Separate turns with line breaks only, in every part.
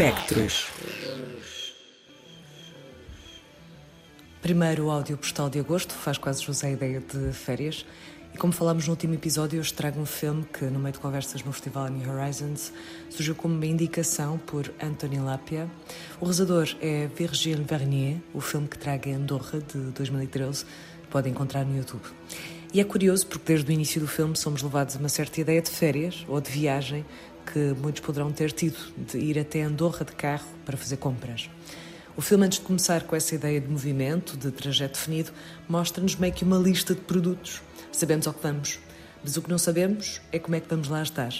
Espectros. Primeiro áudio postal de agosto, faz quase jus à ideia de férias. E como falámos no último episódio, eu trago um filme que, no meio de conversas no Festival New Horizons, surgiu como uma indicação por Anthony Lapia. O realizador é Virgile Vernier, o filme que traga Andorra, de 2013, pode encontrar no YouTube. E é curioso porque desde o início do filme somos levados a uma certa ideia de férias ou de viagem que muitos poderão ter tido, de ir até Andorra de carro para fazer compras. O filme, antes de começar com essa ideia de movimento, de trajeto definido, mostra-nos meio que uma lista de produtos. Sabemos ao que vamos, mas o que não sabemos é como é que vamos lá estar.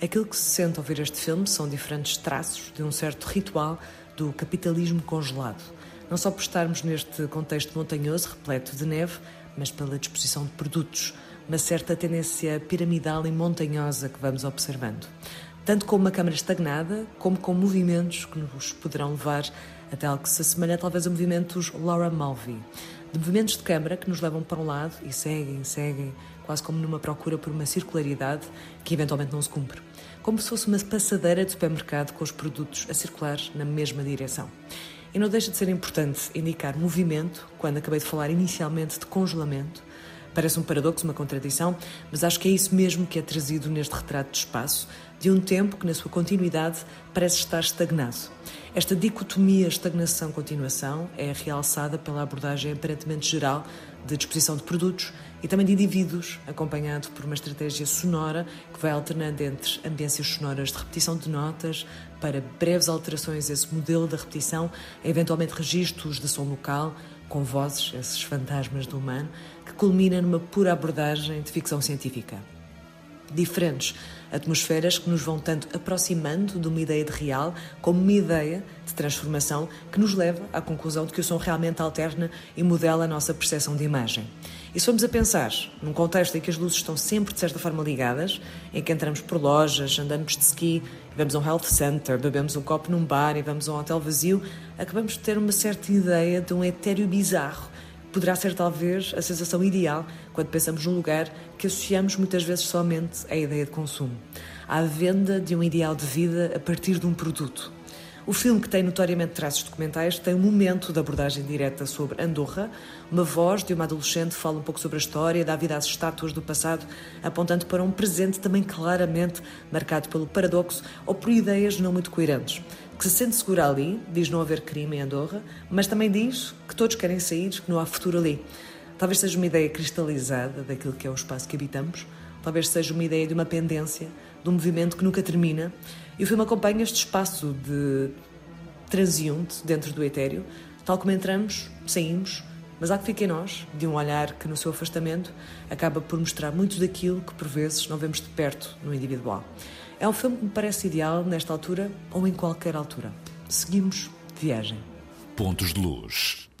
Aquilo que se sente ao ver este filme são diferentes traços de um certo ritual do capitalismo congelado. Não só por estarmos neste contexto montanhoso, repleto de neve, mas pela disposição de produtos, uma certa tendência piramidal e montanhosa que vamos observando. Tanto com uma câmara estagnada, como com movimentos que nos poderão levar até algo que se assemelha talvez a movimentos Laura Mulvey. De movimentos de câmara que nos levam para um lado e seguem, seguem, quase como numa procura por uma circularidade que eventualmente não se cumpre. Como se fosse uma passadeira de supermercado com os produtos a circular na mesma direção. E não deixa de ser importante indicar movimento, quando acabei de falar inicialmente de congelamento. Parece um paradoxo, uma contradição, mas acho que é isso mesmo que é trazido neste retrato de espaço, de um tempo que, na sua continuidade, parece estar estagnado. Esta dicotomia estagnação-continuação é realçada pela abordagem aparentemente geral de disposição de produtos e também de indivíduos, acompanhado por uma estratégia sonora que vai alternando entre ambiências sonoras de repetição de notas para breves alterações a esse modelo da repetição, eventualmente registros de som local, com vozes, esses fantasmas do humano, que culmina numa pura abordagem de ficção científica diferentes atmosferas que nos vão tanto aproximando de uma ideia de real como uma ideia de transformação que nos leva à conclusão de que o som realmente alterna e modela a nossa percepção de imagem. E se formos a pensar num contexto em que as luzes estão sempre de certa forma ligadas, em que entramos por lojas, andamos de ski, vamos a um health center, bebemos um copo num bar e vamos a um hotel vazio, acabamos de ter uma certa ideia de um etéreo bizarro poderá ser talvez a sensação ideal quando pensamos num lugar que associamos muitas vezes somente à ideia de consumo, à venda de um ideal de vida a partir de um produto. O filme, que tem notoriamente traços documentais, tem um momento de abordagem direta sobre Andorra. Uma voz de uma adolescente fala um pouco sobre a história, dá vida às estátuas do passado, apontando para um presente também claramente marcado pelo paradoxo ou por ideias não muito coerentes que se sente segura ali, diz não haver crime em Andorra, mas também diz que todos querem sair, que não há futuro ali. Talvez seja uma ideia cristalizada daquilo que é o espaço que habitamos, talvez seja uma ideia de uma pendência, de um movimento que nunca termina. E o filme acompanha este espaço de transiunte dentro do etéreo, tal como entramos, saímos, mas há que ficar em nós, de um olhar que no seu afastamento acaba por mostrar muito daquilo que por vezes não vemos de perto no individual. É um filme que me parece ideal nesta altura ou em qualquer altura. Seguimos viagem.
Pontos de luz.